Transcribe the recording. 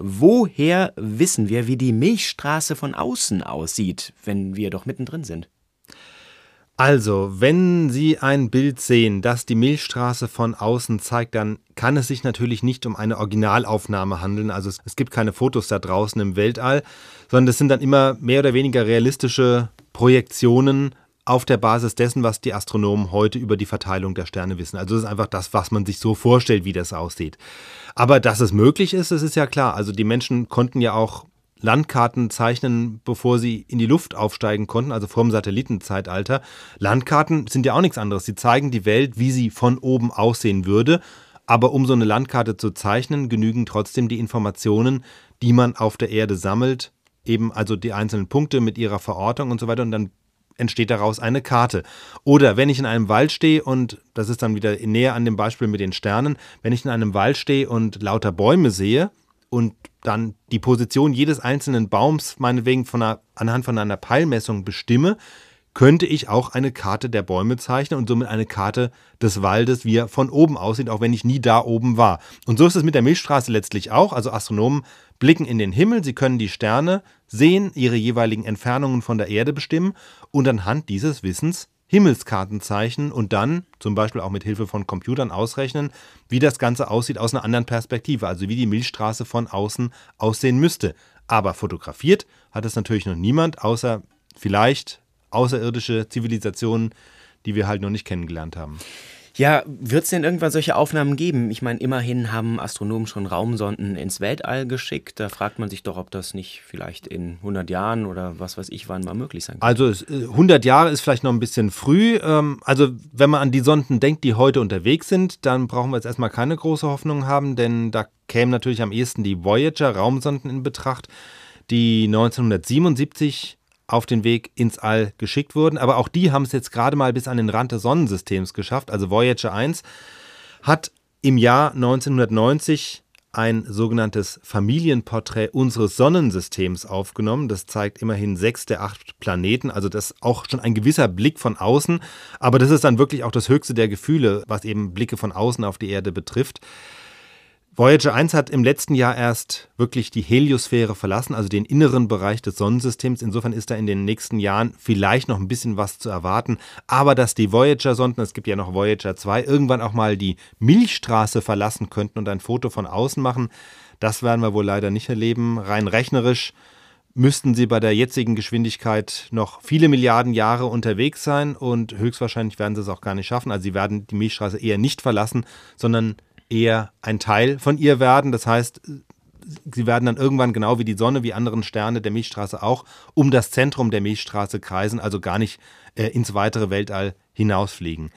woher wissen wir, wie die Milchstraße von außen aussieht, wenn wir doch mittendrin sind? Also, wenn Sie ein Bild sehen, das die Milchstraße von außen zeigt, dann kann es sich natürlich nicht um eine Originalaufnahme handeln. Also es, gibt keine Fotos da draußen im Weltall, sondern es sind dann immer mehr oder weniger realistische Projektionen auf der Basis dessen, was die Astronomen heute über die Verteilung der Sterne wissen. Also das ist einfach das, was man sich so vorstellt, wie das aussieht. Aber dass es möglich ist, das ist ja klar. Also die Menschen konnten ja auch Landkarten zeichnen, bevor sie in die Luft aufsteigen konnten, also vor dem Satellitenzeitalter. Landkarten sind ja auch nichts anderes. Sie zeigen die Welt, wie sie von oben aussehen würde. Aber um so eine Landkarte zu zeichnen, genügen trotzdem die Informationen, die man auf der Erde sammelt, eben also die einzelnen Punkte mit ihrer Verortung und so weiter. Und dann entsteht daraus eine Karte. Oder wenn ich in einem Wald stehe und, das ist dann wieder näher an dem Beispiel mit den Sternen, wenn ich in einem Wald stehe und lauter Bäume sehe und dann die Position jedes einzelnen Baums meinetwegen von einer, anhand von einer Peilmessung bestimme, könnte ich auch eine Karte der Bäume zeichnen und somit eine Karte des Waldes, wie er von oben aussieht, auch wenn ich nie da oben war. Und so ist es mit der Milchstraße letztlich auch. Also Astronomen blicken in den Himmel, sie können die Sterne sehen, ihre jeweiligen Entfernungen von der Erde bestimmen und anhand dieses Wissens Himmelskarten zeichnen und dann zum Beispiel auch mit Hilfe von Computern ausrechnen, wie das Ganze aussieht aus einer anderen Perspektive, also wie die Milchstraße von außen aussehen müsste. Aber fotografiert hat es natürlich noch niemand, außer vielleicht außerirdische Zivilisationen, die wir halt noch nicht kennengelernt haben. Ja, wird es denn irgendwann solche Aufnahmen geben? Ich meine, immerhin haben Astronomen schon Raumsonden ins Weltall geschickt. Da fragt man sich doch, ob das nicht vielleicht in 100 Jahren oder was weiß ich wann mal möglich sein kann. Also 100 äh, Jahre ist vielleicht noch ein bisschen früh. Ähm, also wenn man an die Sonden denkt, die heute unterwegs sind, dann brauchen wir jetzt erstmal keine große Hoffnung haben, denn da kämen natürlich am ehesten die Voyager-Raumsonden in Betracht, die 1977 auf den Weg ins All geschickt wurden. Aber auch die haben es jetzt gerade mal bis an den Rand des Sonnensystems geschafft. Also Voyager 1 hat im Jahr 1990 ein sogenanntes Familienporträt unseres Sonnensystems aufgenommen. Das zeigt immerhin sechs der acht Planeten, also das ist auch schon ein gewisser Blick von außen. Aber das ist dann wirklich auch das höchste der Gefühle, was eben Blicke von außen auf die Erde betrifft. Voyager 1 hat im letzten Jahr erst wirklich die Heliosphäre verlassen, also den inneren Bereich des Sonnensystems. Insofern ist da in den nächsten Jahren vielleicht noch ein bisschen was zu erwarten. Aber dass die Voyager-Sonden, es gibt ja noch Voyager 2, irgendwann auch mal die Milchstraße verlassen könnten und ein Foto von außen machen, das werden wir wohl leider nicht erleben. Rein rechnerisch müssten sie bei der jetzigen Geschwindigkeit noch viele Milliarden Jahre unterwegs sein und höchstwahrscheinlich werden sie es auch gar nicht schaffen. Also sie werden die Milchstraße eher nicht verlassen, sondern eher ein Teil von ihr werden. Das heißt, sie werden dann irgendwann genau wie die Sonne, wie anderen Sterne der Milchstraße auch um das Zentrum der Milchstraße kreisen, also gar nicht äh, ins weitere Weltall hinausfliegen.